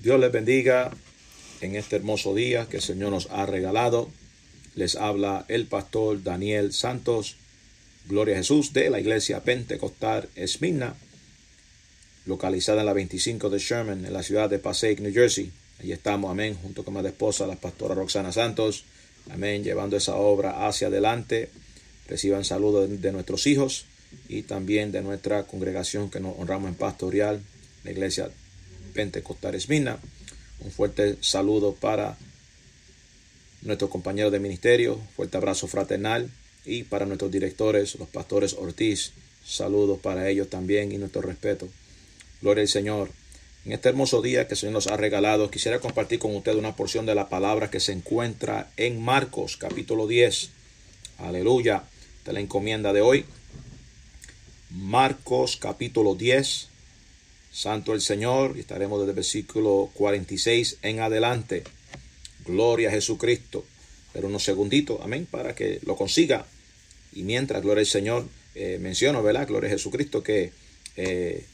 Dios les bendiga en este hermoso día que el Señor nos ha regalado. Les habla el pastor Daniel Santos, Gloria a Jesús, de la iglesia Pentecostal Esmina, localizada en la 25 de Sherman, en la ciudad de Passaic, New Jersey. Allí estamos, amén, junto con mi esposa, la pastora Roxana Santos, amén, llevando esa obra hacia adelante. Reciban saludos de nuestros hijos y también de nuestra congregación que nos honramos en pastoral, la iglesia Pentecostal Esmina. Un fuerte saludo para nuestros compañeros de ministerio, fuerte abrazo fraternal y para nuestros directores, los pastores Ortiz, saludos para ellos también y nuestro respeto. Gloria al Señor. En este hermoso día que el Señor nos ha regalado, quisiera compartir con ustedes una porción de la palabra que se encuentra en Marcos capítulo 10. Aleluya. De la encomienda de hoy. Marcos capítulo 10, Santo el Señor, y estaremos desde el versículo 46 en adelante. Gloria a Jesucristo. Pero unos segunditos, amén, para que lo consiga. Y mientras, gloria al Señor, eh, menciono, ¿verdad? Gloria a Jesucristo, que, eh,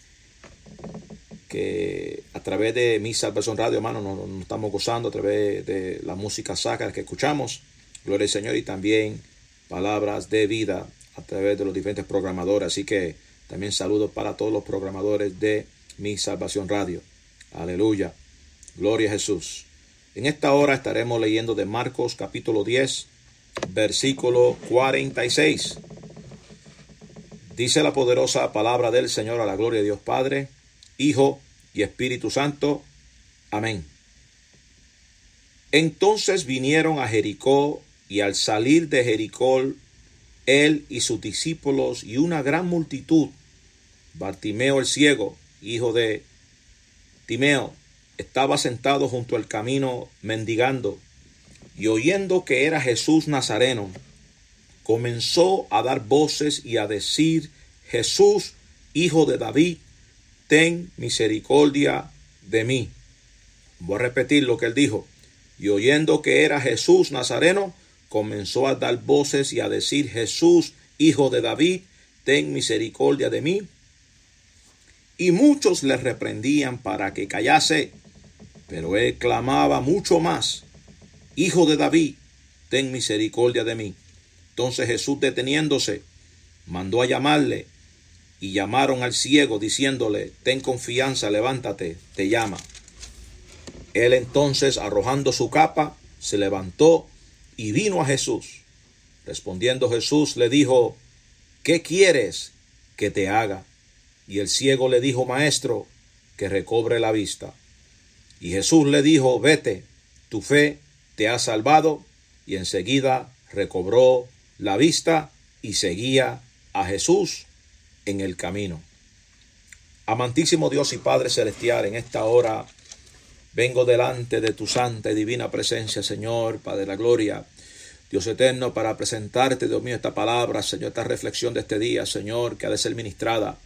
que a través de mi salvación radio, hermano, nos, estamos gozando a través de la música sacra que escuchamos. Gloria al Señor y también palabras de vida a través de los diferentes programadores. Así que también saludo para todos los programadores de mi Salvación Radio. Aleluya. Gloria a Jesús. En esta hora estaremos leyendo de Marcos capítulo 10, versículo 46. Dice la poderosa palabra del Señor a la gloria de Dios Padre, Hijo y Espíritu Santo. Amén. Entonces vinieron a Jericó y al salir de Jericó, él y sus discípulos y una gran multitud, Bartimeo el ciego, hijo de Timeo, estaba sentado junto al camino mendigando, y oyendo que era Jesús Nazareno, comenzó a dar voces y a decir, Jesús, hijo de David, ten misericordia de mí. Voy a repetir lo que él dijo. Y oyendo que era Jesús Nazareno, comenzó a dar voces y a decir, Jesús, hijo de David, ten misericordia de mí. Y muchos le reprendían para que callase, pero él clamaba mucho más, Hijo de David, ten misericordia de mí. Entonces Jesús deteniéndose, mandó a llamarle, y llamaron al ciego diciéndole, ten confianza, levántate, te llama. Él entonces, arrojando su capa, se levantó y vino a Jesús. Respondiendo Jesús le dijo, ¿qué quieres que te haga? Y el ciego le dijo, Maestro, que recobre la vista. Y Jesús le dijo, vete, tu fe te ha salvado. Y enseguida recobró la vista y seguía a Jesús en el camino. Amantísimo Dios y Padre Celestial, en esta hora Vengo delante de tu santa y divina presencia, Señor, Padre de la gloria. Dios eterno, para presentarte, Dios mío, esta palabra, Señor, esta reflexión de este día, Señor, que ha de ser ministrada.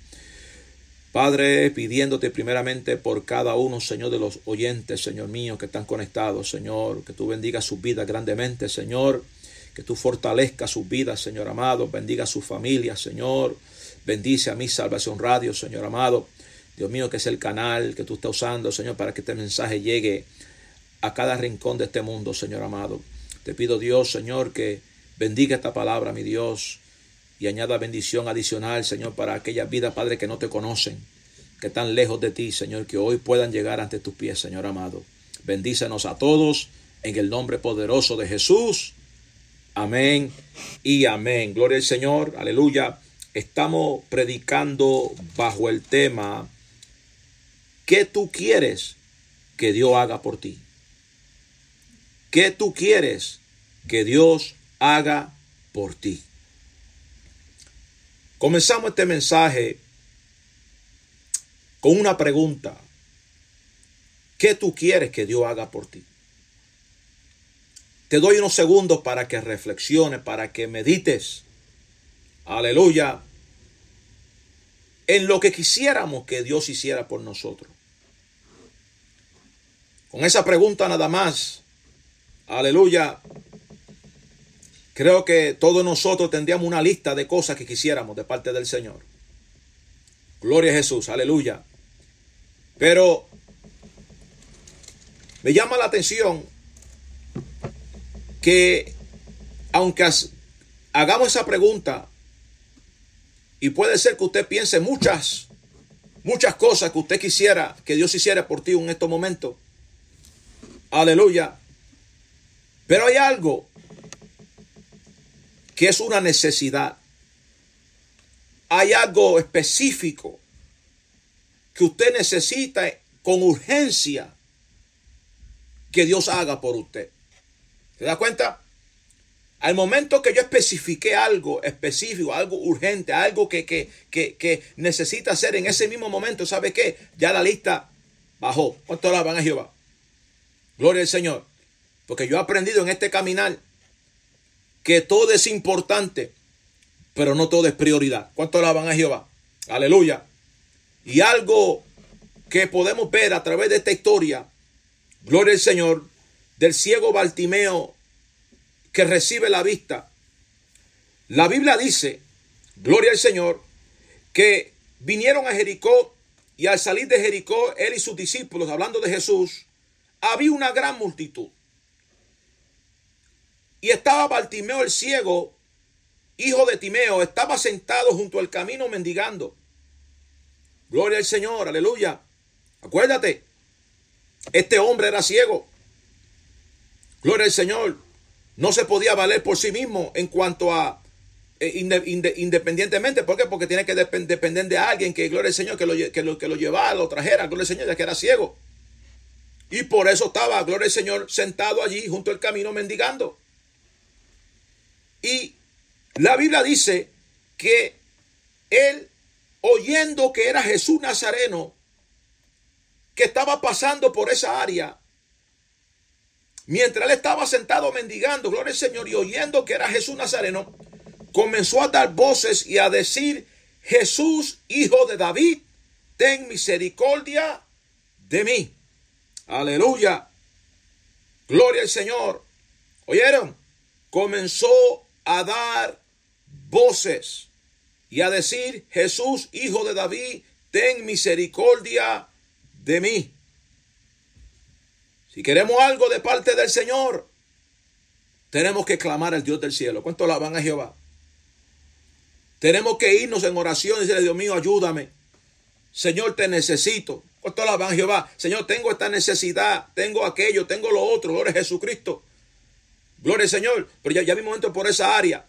Padre, pidiéndote primeramente por cada uno, Señor, de los oyentes, Señor mío, que están conectados, Señor, que tú bendigas sus vidas grandemente, Señor, que tú fortalezcas sus vidas, Señor amado, bendiga a sus familias, Señor, bendice a mi salvación radio, Señor amado. Dios mío, que es el canal que tú estás usando, Señor, para que este mensaje llegue a cada rincón de este mundo, Señor amado. Te pido, Dios, Señor, que bendiga esta palabra, mi Dios, y añada bendición adicional, Señor, para aquellas vidas, Padre, que no te conocen, que están lejos de ti, Señor, que hoy puedan llegar ante tus pies, Señor amado. Bendícenos a todos en el nombre poderoso de Jesús. Amén y amén. Gloria al Señor, aleluya. Estamos predicando bajo el tema ¿Qué tú quieres que Dios haga por ti? ¿Qué tú quieres que Dios haga por ti? Comenzamos este mensaje con una pregunta. ¿Qué tú quieres que Dios haga por ti? Te doy unos segundos para que reflexiones, para que medites. Aleluya. En lo que quisiéramos que Dios hiciera por nosotros. Con esa pregunta nada más, aleluya, creo que todos nosotros tendríamos una lista de cosas que quisiéramos de parte del Señor. Gloria a Jesús, aleluya. Pero Me llama la atención que aunque hagamos esa pregunta, y puede ser que usted piense muchas, muchas cosas que usted quisiera que Dios hiciera por ti en estos momentos. Aleluya. Pero hay algo que es una necesidad. Hay algo específico que usted necesita con urgencia que Dios haga por usted. ¿Se da cuenta? Al momento que yo especifique algo específico, algo urgente, algo que, que, que, necesita hacer en ese mismo momento, ¿sabe qué? Ya la lista bajó. ¿Cuánto la van a Jehová? Gloria al Señor. Porque yo he aprendido en este caminar que todo es importante, pero no todo es prioridad. ¿Cuánto la van a Jehová? Aleluya. Y algo que podemos ver a través de esta historia, gloria al Señor, del ciego Bartimeo que recibe la vista. La Biblia dice, gloria al Señor, que vinieron a Jericó y al salir de Jericó, él y sus discípulos, hablando de Jesús, había una gran multitud. Y estaba Bartimeo el ciego, hijo de Timeo, estaba sentado junto al camino mendigando. Gloria al Señor, aleluya. Acuérdate, este hombre era ciego. Gloria al Señor no se podía valer por sí mismo en cuanto a eh, independientemente, ¿por qué? Porque tiene que depender de alguien que, gloria al Señor, que lo, que lo, que lo llevara, lo trajera, gloria al Señor, ya que era ciego. Y por eso estaba, gloria al Señor, sentado allí junto al camino mendigando. Y la Biblia dice que él, oyendo que era Jesús Nazareno, que estaba pasando por esa área, Mientras él estaba sentado mendigando, gloria al Señor, y oyendo que era Jesús Nazareno, comenzó a dar voces y a decir, Jesús, hijo de David, ten misericordia de mí. Aleluya. Gloria al Señor. ¿Oyeron? Comenzó a dar voces y a decir, Jesús, hijo de David, ten misericordia de mí. Si queremos algo de parte del Señor, tenemos que clamar al Dios del cielo. ¿Cuánto la van a Jehová? Tenemos que irnos en oración y decirle, Dios mío, ayúdame. Señor, te necesito. ¿Cuánto la van a Jehová? Señor, tengo esta necesidad, tengo aquello, tengo lo otro. Gloria a Jesucristo. Gloria al Señor. Pero ya, ya mi momento por esa área.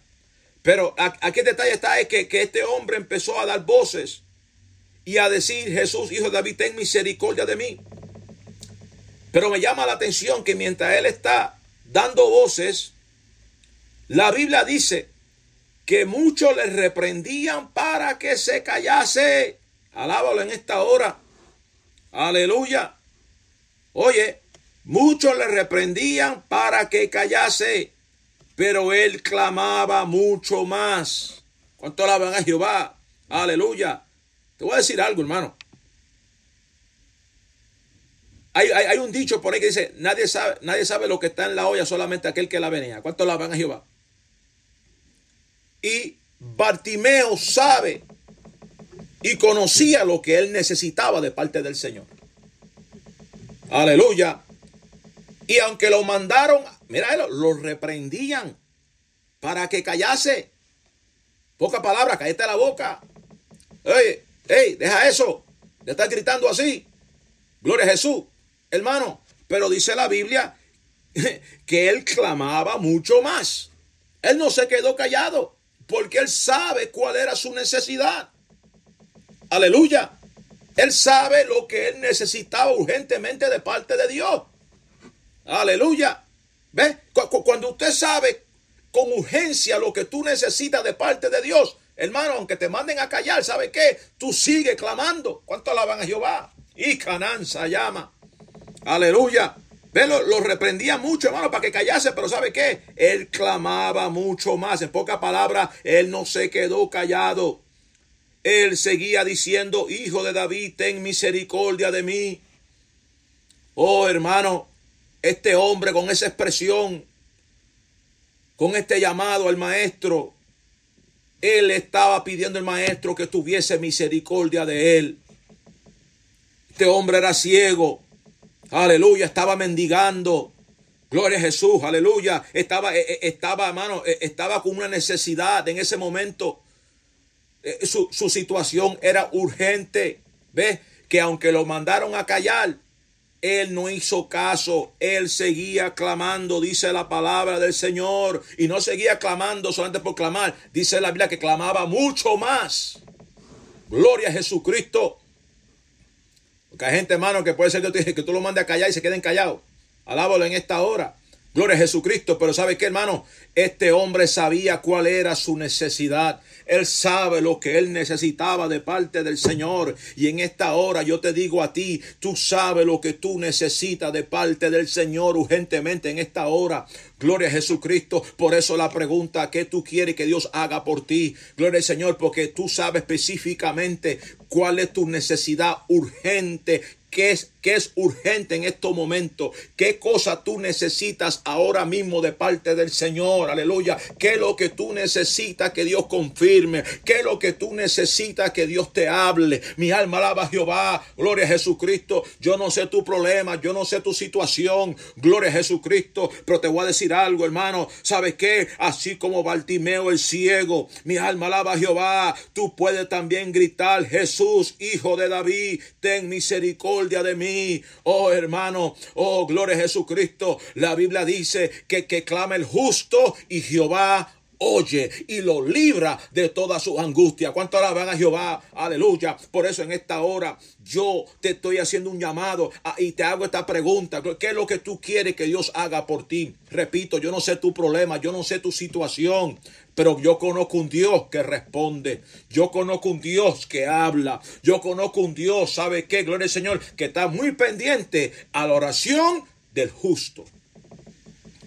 Pero aquí el detalle está es que, que este hombre empezó a dar voces y a decir, Jesús, hijo de David, ten misericordia de mí. Pero me llama la atención que mientras él está dando voces, la Biblia dice que muchos le reprendían para que se callase. Alábalo en esta hora. Aleluya. Oye, muchos le reprendían para que callase, pero él clamaba mucho más. ¿Cuánto alaban a Jehová? Aleluya. Te voy a decir algo, hermano. Hay, un dicho por ahí que dice, nadie sabe, nadie sabe lo que está en la olla, solamente aquel que la venía. ¿Cuánto la van a Jehová? Y Bartimeo sabe y conocía lo que él necesitaba de parte del Señor. Aleluya. Y aunque lo mandaron, mira, lo reprendían para que callase. Poca palabra, cállate la boca. Ey, ey, deja eso. De estar gritando así. Gloria a Jesús hermano. Pero dice la Biblia que él clamaba mucho más. Él no se quedó callado porque él sabe cuál era su necesidad. Aleluya. Él sabe lo que él necesitaba urgentemente de parte de Dios. Aleluya. ¿Ve? Cuando usted sabe con urgencia lo que tú necesitas de parte de Dios, hermano, aunque te manden a callar, ¿sabe qué? Tú sigue clamando. ¿Cuánto alaban a Jehová? Y Cananza llama. Aleluya. Ve, lo, reprendía mucho, hermano, para que callase, pero ¿sabe qué? Él clamaba mucho más. En pocas palabras, él no se quedó callado. Él seguía diciendo, Hijo de David, ten misericordia de mí. Oh, hermano, este hombre con esa expresión, con este llamado al maestro, él estaba pidiendo al maestro que tuviese misericordia de él. Este hombre era ciego, aleluya, estaba mendigando. Gloria a Jesús, aleluya. Estaba, eh, eh, estaba, hermano, eh, estaba con una necesidad en ese momento. Su, su situación era urgente. ¿Ves? Que aunque lo mandaron a callar, él no hizo caso, él seguía clamando, dice la palabra del Señor, y no seguía clamando solamente por clamar, dice la Biblia que clamaba mucho más. Gloria a Jesucristo. Porque hay gente, hermano, que puede ser que tú, que tú lo mandes a callar y se queden callados. Alábalo en esta hora. Gloria a Jesucristo. Pero ¿sabe qué, hermano? Este hombre sabía cuál era su necesidad. Él sabe lo que él necesitaba de parte del Señor. Y en esta hora yo te digo a ti, tú sabes lo que tú necesitas de parte del Señor urgentemente en esta hora. Gloria a Jesucristo. Por eso la pregunta, ¿qué tú quieres que Dios haga por ti? Gloria al Señor, porque tú sabes específicamente cuál es tu necesidad urgente qué es, qué es urgente en estos momentos, qué cosa tú necesitas ahora mismo de parte del Señor, aleluya, qué es lo que tú necesitas que Dios confirme, qué es lo que tú necesitas que Dios te hable. Mi alma alaba a Jehová, gloria a Jesucristo. Yo no sé tu problema, yo no sé tu situación, gloria a Jesucristo, pero te voy a decir algo, hermano, ¿sabes qué? Así como Bartimeo el ciego, mi alma alaba a Jehová, tú puedes también gritar, Jesús, hijo de David, ten misericordia de mí. Oh hermano, oh gloria a Jesucristo. La Biblia dice que, que clama el justo y Jehová oye y lo libra de toda su angustia. ¿Cuánto alaban a Jehová? Aleluya. Por eso en esta hora yo te estoy haciendo un llamado y te hago esta pregunta. ¿Qué es lo que tú quieres que Dios haga por ti? Repito, yo no sé tu problema, yo no sé tu situación, pero yo conozco un Dios que responde. Yo conozco un Dios que habla. Yo conozco un Dios, ¿sabe qué? Gloria al Señor, que está muy pendiente a la oración del justo.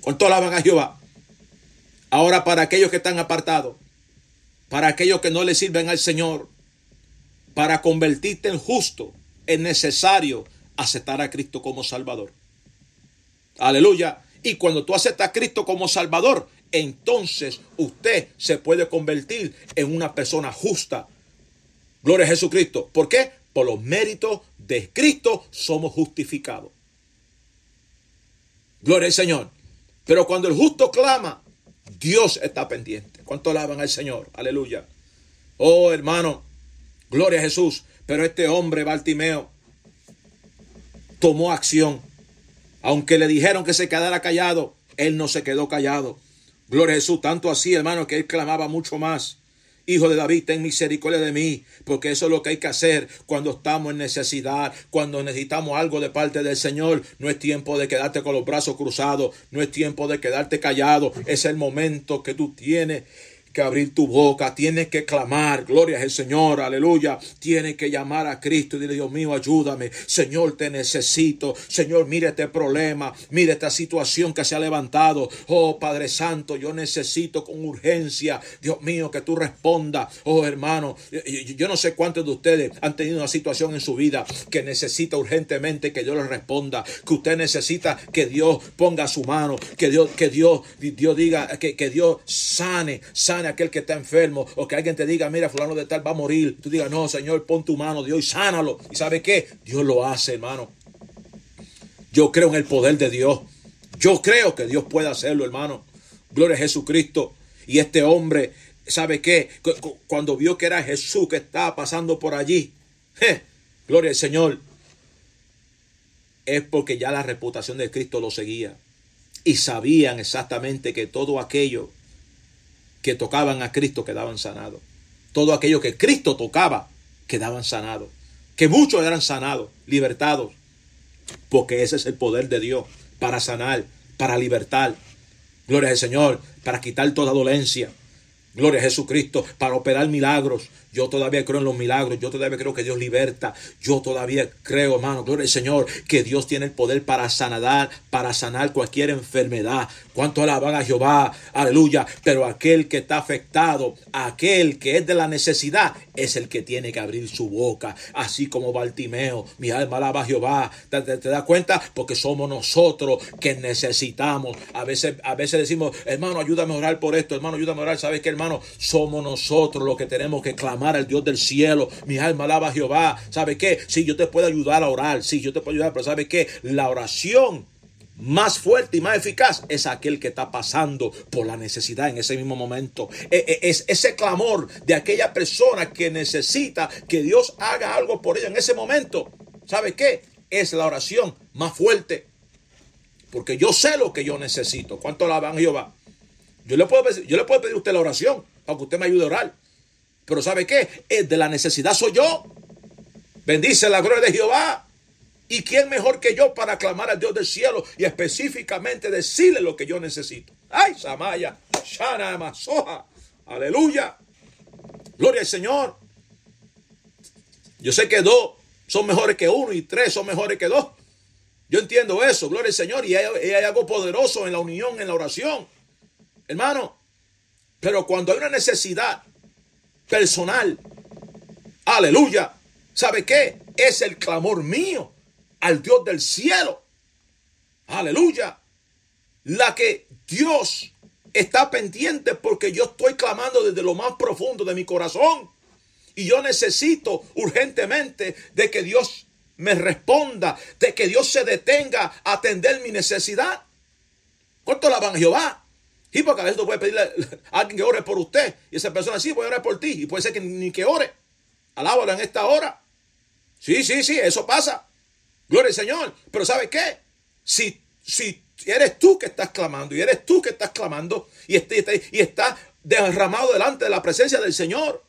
¿Cuánto alaban a Jehová? Ahora para aquellos que están apartados, para aquellos que no le sirven al Señor, para convertirte en justo, es necesario aceptar a Cristo como Salvador. Aleluya. Y cuando tú aceptas a Cristo como Salvador, entonces usted se puede convertir en una persona justa. Gloria a Jesucristo. ¿Por qué? Por los méritos de Cristo somos justificados. Gloria al Señor. Pero cuando el justo clama, Dios está pendiente. ¿Cuánto alaban al Señor? Aleluya. Oh, hermano, gloria a Jesús. Pero este hombre, Bartimeo, tomó acción. Aunque le dijeron que se quedara callado, él no se quedó callado. Gloria a Jesús, tanto así, hermano, que él clamaba mucho más. Hijo de David, ten misericordia de mí, porque eso es lo que hay que hacer cuando estamos en necesidad, cuando necesitamos algo de parte del Señor. No es tiempo de quedarte con los brazos cruzados, no es tiempo de quedarte callado, es el momento que tú tienes que abrir tu boca, tienes que clamar, gloria al Señor, aleluya, tienes que llamar a Cristo y dile, Dios mío, ayúdame, Señor, te necesito, Señor, mire este problema, mire esta situación que se ha levantado, oh Padre Santo, yo necesito con urgencia, Dios mío, que tú respondas, oh hermano, yo no sé cuántos de ustedes han tenido una situación en su vida que necesita urgentemente que Dios les responda, que usted necesita que Dios ponga su mano, que Dios, que Dios, Dios diga, que, que Dios sane, sane aquel que está enfermo o que alguien te diga, mira, fulano de tal va a morir. Tú digas, no, Señor, pon tu mano, Dios, y sánalo. ¿Y sabe qué? Dios lo hace, hermano. Yo creo en el poder de Dios. Yo creo que Dios puede hacerlo, hermano. Gloria a Jesucristo. Y este hombre, ¿sabe qué? Cuando vio que era Jesús que estaba pasando por allí, gloria al Señor, es porque ya la reputación de Cristo lo seguía. Y sabían exactamente que todo aquello que tocaban a Cristo quedaban sanados. Todo aquello que Cristo tocaba quedaban sanados. Que muchos eran sanados, libertados. Porque ese es el poder de Dios para sanar, para libertar. Gloria al Señor, para quitar toda dolencia. Gloria a Jesucristo, para operar milagros. Yo todavía creo en los milagros. Yo todavía creo que Dios liberta. Yo todavía creo, hermano, gloria al Señor, que Dios tiene el poder para sanar, para sanar cualquier enfermedad. Cuánto alaban a Jehová, aleluya. Pero aquel que está afectado, aquel que es de la necesidad, es el que tiene que abrir su boca. Así como Bartimeo, mi alma alaba a Jehová. ¿Te, das cuenta? Porque somos nosotros que necesitamos. A veces, a veces decimos, hermano, ayúdame a orar por esto, hermano, ayúdame a orar. ¿Sabes qué, hermano? Somos nosotros los que tenemos que clamar al Dios del cielo. Mi alma alaba a Jehová. ¿Sabe qué? Sí, yo te puedo ayudar a orar. Sí, yo te puedo ayudar, pero ¿sabe qué? La oración más fuerte y más eficaz es aquel que está pasando por la necesidad en ese mismo momento. E, e, es ese clamor de aquella persona que necesita que Dios haga algo por ella en ese momento. ¿Sabe qué? Es la oración más fuerte. Porque yo sé lo que yo necesito. ¿Cuánto la van Jehová? Yo le, puedo, yo le puedo pedir a usted la oración para que usted me ayude a orar. Pero ¿sabe qué? Es de la necesidad soy yo. Bendice la gloria de Jehová. ¿Y quién mejor que yo para clamar al Dios del cielo y específicamente decirle lo que yo necesito? ¡Ay, Samaya! ¡Shana Masoja! ¡Aleluya! ¡Gloria al Señor! Yo sé que dos son mejores que uno y tres son mejores que dos. Yo entiendo eso, gloria al Señor, y hay, hay algo poderoso en la unión, en la oración. Hermano, pero cuando hay una necesidad personal, aleluya, ¿sabe qué? Es el clamor mío al Dios del cielo. Aleluya. La que Dios está pendiente porque yo estoy clamando desde lo más profundo de mi corazón. Y yo necesito urgentemente de que Dios me responda, de que Dios se detenga a atender mi necesidad. ¿Cuánto la van a Jehová? Y porque a veces tú puedes pedirle a alguien que ore por usted. Y esa persona sí, a orar por ti. Y puede ser que ni que ore. Alábalo en esta hora. Sí, sí, sí, eso pasa. Gloria al Señor. Pero ¿sabe qué? Si, si eres tú que estás clamando y eres tú que estás clamando y, este, y estás derramado delante de la presencia del Señor.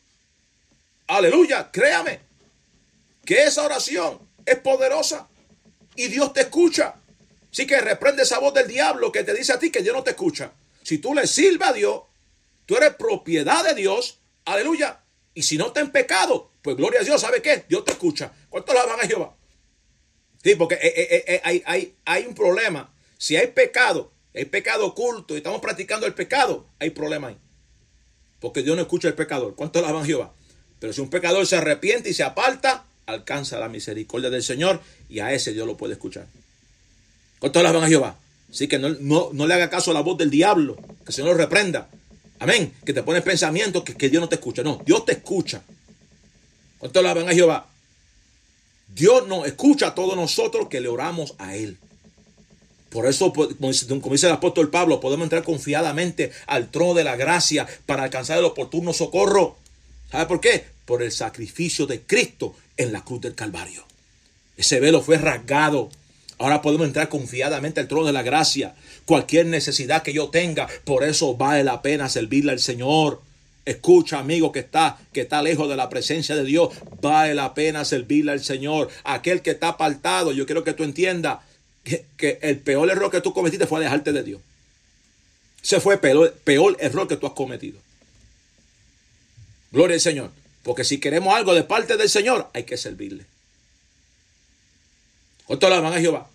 Aleluya, créame que esa oración es poderosa y Dios te escucha. Así que reprende esa voz del diablo que te dice a ti que Dios no te escucha. Si tú le sirves a Dios, tú eres propiedad de Dios. Aleluya. Y si no está en pecado, pues gloria a Dios, ¿sabe qué? Dios te escucha. ¿Cuánto la van a Jehová? Sí, porque eh, eh, eh, hay, hay, un problema. Si hay pecado, hay pecado oculto y estamos practicando el pecado, hay problema ahí. Porque Dios no escucha al pecador. ¿Cuánto la van Jehová? Pero si un pecador se arrepiente y se aparta, alcanza la misericordia del Señor y a ese Dios lo puede escuchar. ¿Cuánto la van a Jehová? Así que no, no, le haga caso a la voz del diablo, que el Señor lo reprenda. Amén. Que te pone pensamiento que, que Dios no te escucha. No, Dios te escucha. ¿Cuánto la van a Jehová? Dios nos escucha a todos nosotros que le oramos a Él. Por eso, como dice el apóstol Pablo, podemos entrar confiadamente al trono de la gracia para alcanzar el oportuno socorro. ¿Sabe por qué? Por el sacrificio de Cristo en la cruz del Calvario. Ese velo fue rasgado. Ahora podemos entrar confiadamente al trono de la gracia. Cualquier necesidad que yo tenga, por eso vale la pena servirle al Señor. Escucha, amigo, que está, que está lejos de la presencia de Dios. Vale la pena servirle al Señor. Aquel que está apartado, yo quiero que tú entiendas que, el peor error que tú cometiste fue alejarte de Dios. Ese fue el peor, peor error que tú has cometido. Gloria al Señor. Porque si queremos algo de parte del Señor, hay que servirle. ¿Cuánto la van a Jehová?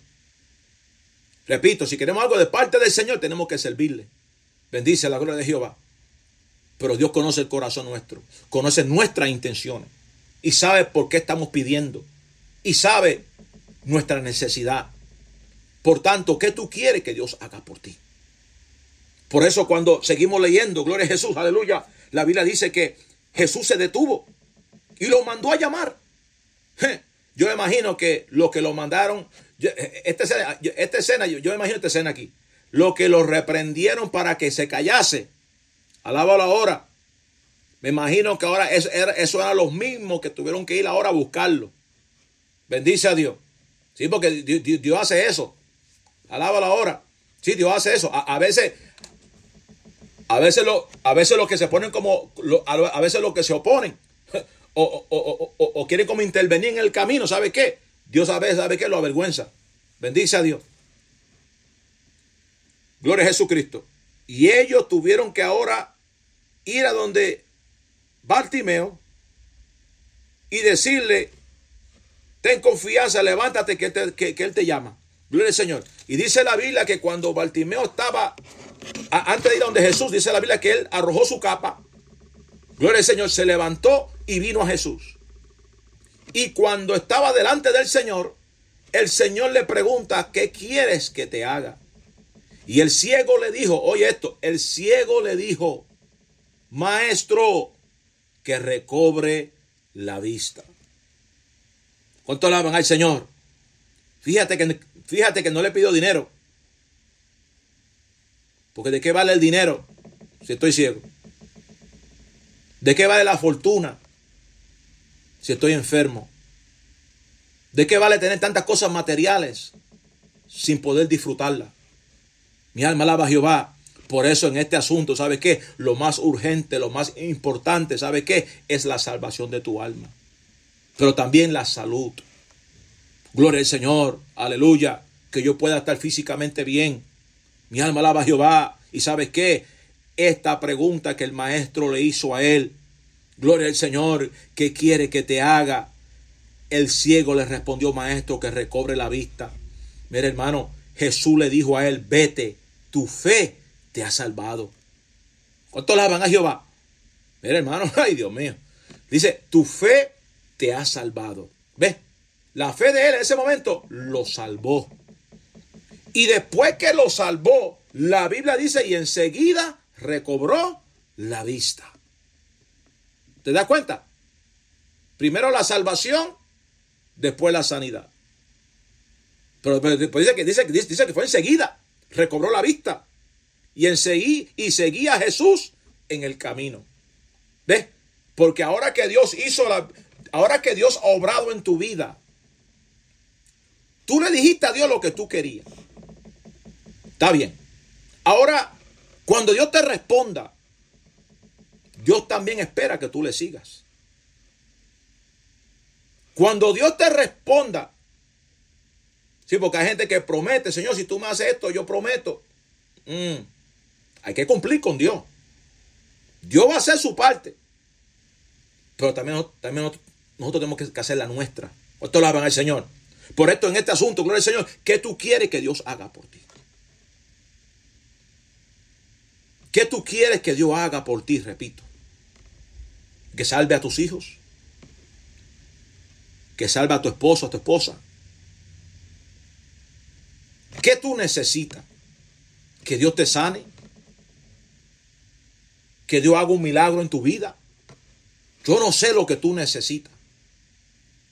Repito, si queremos algo de parte del Señor, tenemos que servirle. Bendice la gloria de Jehová. Pero Dios conoce el corazón nuestro, conoce nuestras intenciones y sabe por qué estamos pidiendo y sabe nuestra necesidad. Por tanto, ¿qué tú quieres que Dios haga por ti? Por eso cuando seguimos leyendo, gloria a Jesús, aleluya, la Biblia dice que Jesús se detuvo y lo mandó a llamar. Yo imagino que lo que lo mandaron, esta escena, esta escena yo, yo imagino esta escena aquí, lo que lo reprendieron para que se callase Alábalo ahora. Me imagino que ahora eso era, eso era los mismos que tuvieron que ir ahora a buscarlo. Bendice a Dios. Sí, porque Dios, hace eso. Alábalo ahora. Sí, Dios hace eso. A, veces, a veces lo, a veces los que se ponen como, a veces los que se oponen o, o, quieren como intervenir en el camino, ¿sabe qué? Dios sabe, sabe qué, lo avergüenza. Bendice a Dios. Gloria a Jesucristo. Y ellos tuvieron que ahora ir a donde Bartimeo y decirle, ten confianza, levántate que, Él te llama. Gloria al Señor. Y dice la Biblia que cuando Bartimeo estaba, antes de ir a donde Jesús, dice la Biblia que él arrojó su capa. Gloria al Señor, se levantó y vino a Jesús. Y cuando estaba delante del Señor, el Señor le pregunta, ¿qué quieres que te haga? Y el ciego le dijo, oye esto, el ciego le dijo, Maestro, que recobre la vista. ¿Cuánto alaban al Señor? Fíjate que, fíjate que no le pido dinero. Porque ¿de qué vale el dinero si estoy ciego? ¿De qué vale la fortuna si estoy enfermo? ¿De qué vale tener tantas cosas materiales sin poder disfrutarlas? Mi alma alaba a Jehová. Por eso en este asunto, ¿sabe qué? Lo más urgente, lo más importante, ¿sabe qué? Es la salvación de tu alma. Pero también la salud. Gloria al Señor, aleluya. Que yo pueda estar físicamente bien. Mi alma alaba a Jehová. ¿Y sabe qué? Esta pregunta que el maestro le hizo a él. Gloria al Señor, ¿qué quiere que te haga? El ciego le respondió, maestro, que recobre la vista. Mira, hermano, Jesús le dijo a él, vete, tu fe te ha salvado. ¿Cuánto alaban a Jehová? Mira, hermano, ay Dios mío. Dice, tu fe te ha salvado. ¿Ves? La fe de él en ese momento lo salvó. Y después que lo salvó, la Biblia dice, y enseguida recobró la vista. ¿Te das cuenta? Primero la salvación, después la sanidad. Pero, dice, que, dice, dice que fue enseguida, recobró la vista. Y, enseguida, y seguía a Jesús en el camino. ¿Ves? Porque ahora que Dios hizo la, ahora que Dios ha obrado en tu vida, tú le dijiste a Dios lo que tú querías. Está bien. Ahora, cuando Dios te responda, Dios también espera que tú le sigas. Cuando Dios te responda, sí, porque hay gente que promete, Señor, si tú me haces esto, yo prometo. Mm, hay que cumplir con Dios. Dios va a hacer su parte. Pero también, también nosotros, tenemos que hacer la nuestra. Esto lo hagan al Señor. Por esto, en este asunto, gloria al Señor, ¿qué tú quieres que Dios haga por ti? ¿Qué tú quieres que Dios haga por ti? Repito. Que salve a tus hijos. Que salve a tu esposo, a tu esposa. ¿Qué tú necesitas? Que Dios te sane. Que Dios haga un milagro en tu vida. Yo no sé lo que tú necesitas.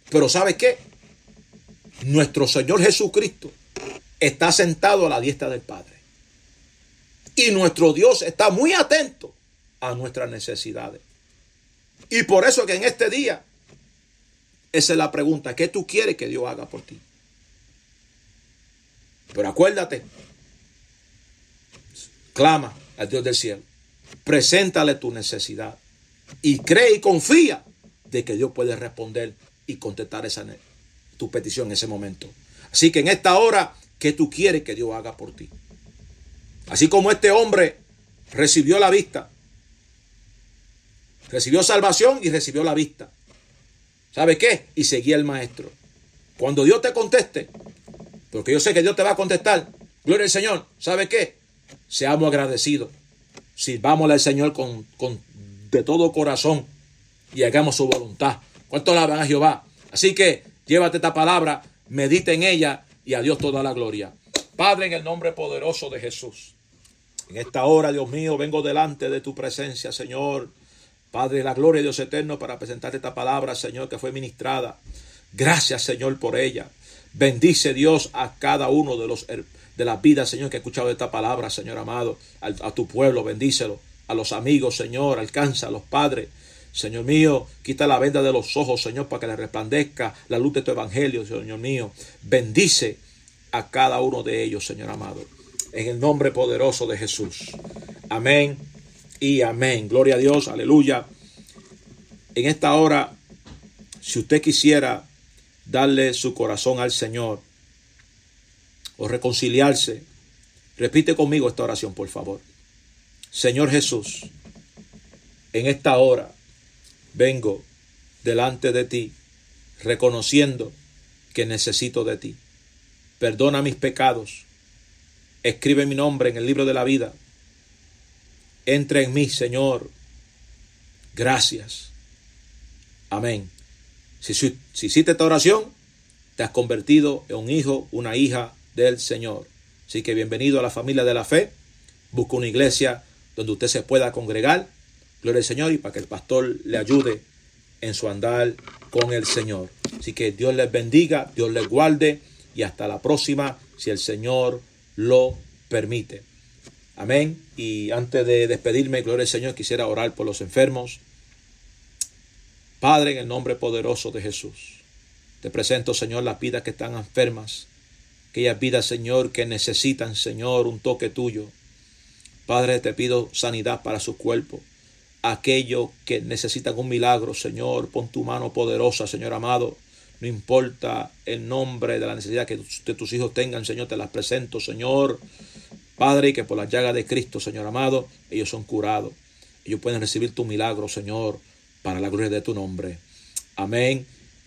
Pero ¿sabes qué? Nuestro Señor Jesucristo está sentado a la diestra del Padre. Y nuestro Dios está muy atento a nuestras necesidades. Y por eso que en este día, esa es la pregunta, ¿qué tú quieres que Dios haga por ti? Pero acuérdate, clama al Dios del cielo, preséntale tu necesidad y cree y confía de que Dios puede responder y contestar esa, tu petición en ese momento. Así que en esta hora, ¿qué tú quieres que Dios haga por ti? Así como este hombre recibió la vista, recibió salvación y recibió la vista. ¿Sabe qué? Y seguía el maestro. Cuando Dios te conteste, porque yo sé que Dios te va a contestar, gloria al Señor, ¿sabe qué? Seamos agradecidos. Sirvámosle al Señor con, con, de todo corazón y hagamos su voluntad. ¿Cuánto alaban a Jehová? Así que llévate esta palabra, medita en ella y a Dios toda la gloria. Padre, en el nombre poderoso de Jesús. En esta hora, Dios mío, vengo delante de tu presencia, Señor. Padre de la gloria, Dios eterno, para presentarte esta palabra, Señor, que fue ministrada. Gracias, Señor, por ella. Bendice, Dios, a cada uno de los de las vidas, Señor, que ha escuchado esta palabra, Señor amado. A, a tu pueblo, bendícelo. A los amigos, Señor, alcanza a los padres. Señor mío, quita la venda de los ojos, Señor, para que le resplandezca la luz de tu evangelio, Señor mío. Bendice a cada uno de ellos, Señor amado en el nombre poderoso de Jesús. Amén y amén. Gloria a Dios, aleluya. En esta hora, si usted quisiera darle su corazón al Señor o reconciliarse, repite conmigo esta oración, por favor. Señor Jesús, en esta hora vengo delante de ti, reconociendo que necesito de ti. Perdona mis pecados Escribe mi nombre en el libro de la vida. Entra en mí, Señor. Gracias. Amén. Si, si, hiciste esta oración, te has convertido en un hijo, una hija del Señor. Así que bienvenido a la familia de la fe. Busca una iglesia donde usted se pueda congregar Gloria al Señor y para que el pastor le ayude en su andar con el Señor. Así que Dios les bendiga, Dios les guarde y hasta la próxima si el Señor lo permite. Amén. Y antes de despedirme, gloria al Señor, quisiera orar por los enfermos. Padre, en el nombre poderoso de Jesús, te presento, Señor, las vidas que están enfermas, aquellas vidas, Señor, que necesitan, Señor, un toque tuyo. Padre, te pido sanidad para su cuerpo. Aquellos que necesitan un milagro, Señor, pon tu mano poderosa, Señor amado. No importa el nombre de la necesidad que tus hijos tengan, Señor, te las presento, Señor. Padre, que por la llaga de Cristo, Señor amado, ellos son curados. Ellos pueden recibir tu milagro, Señor, para la gloria de tu nombre. Amén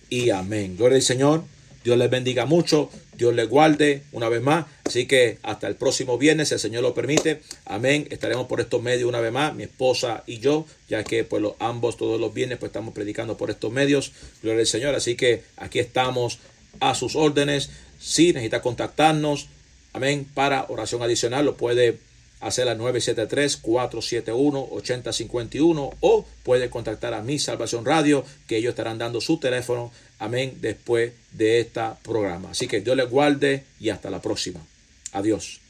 y amén. Gloria al Señor. Dios les bendiga mucho. Dios les guarde una vez más. Así que hasta el próximo viernes, si el Señor lo permite. Amén. Estaremos por estos medios una vez más, mi esposa y yo, ya que pues los, ambos todos los viernes pues estamos predicando por estos medios. Gloria al Señor. Así que aquí estamos a sus órdenes. Si necesita contactarnos, Amén. Para oración adicional lo puede hacer al 973-471-8051 o puede contactar a mi Salvación Radio, que ellos estarán dando su teléfono. Amén. Después de este programa. Así que Dios les guarde y hasta la próxima. Adiós.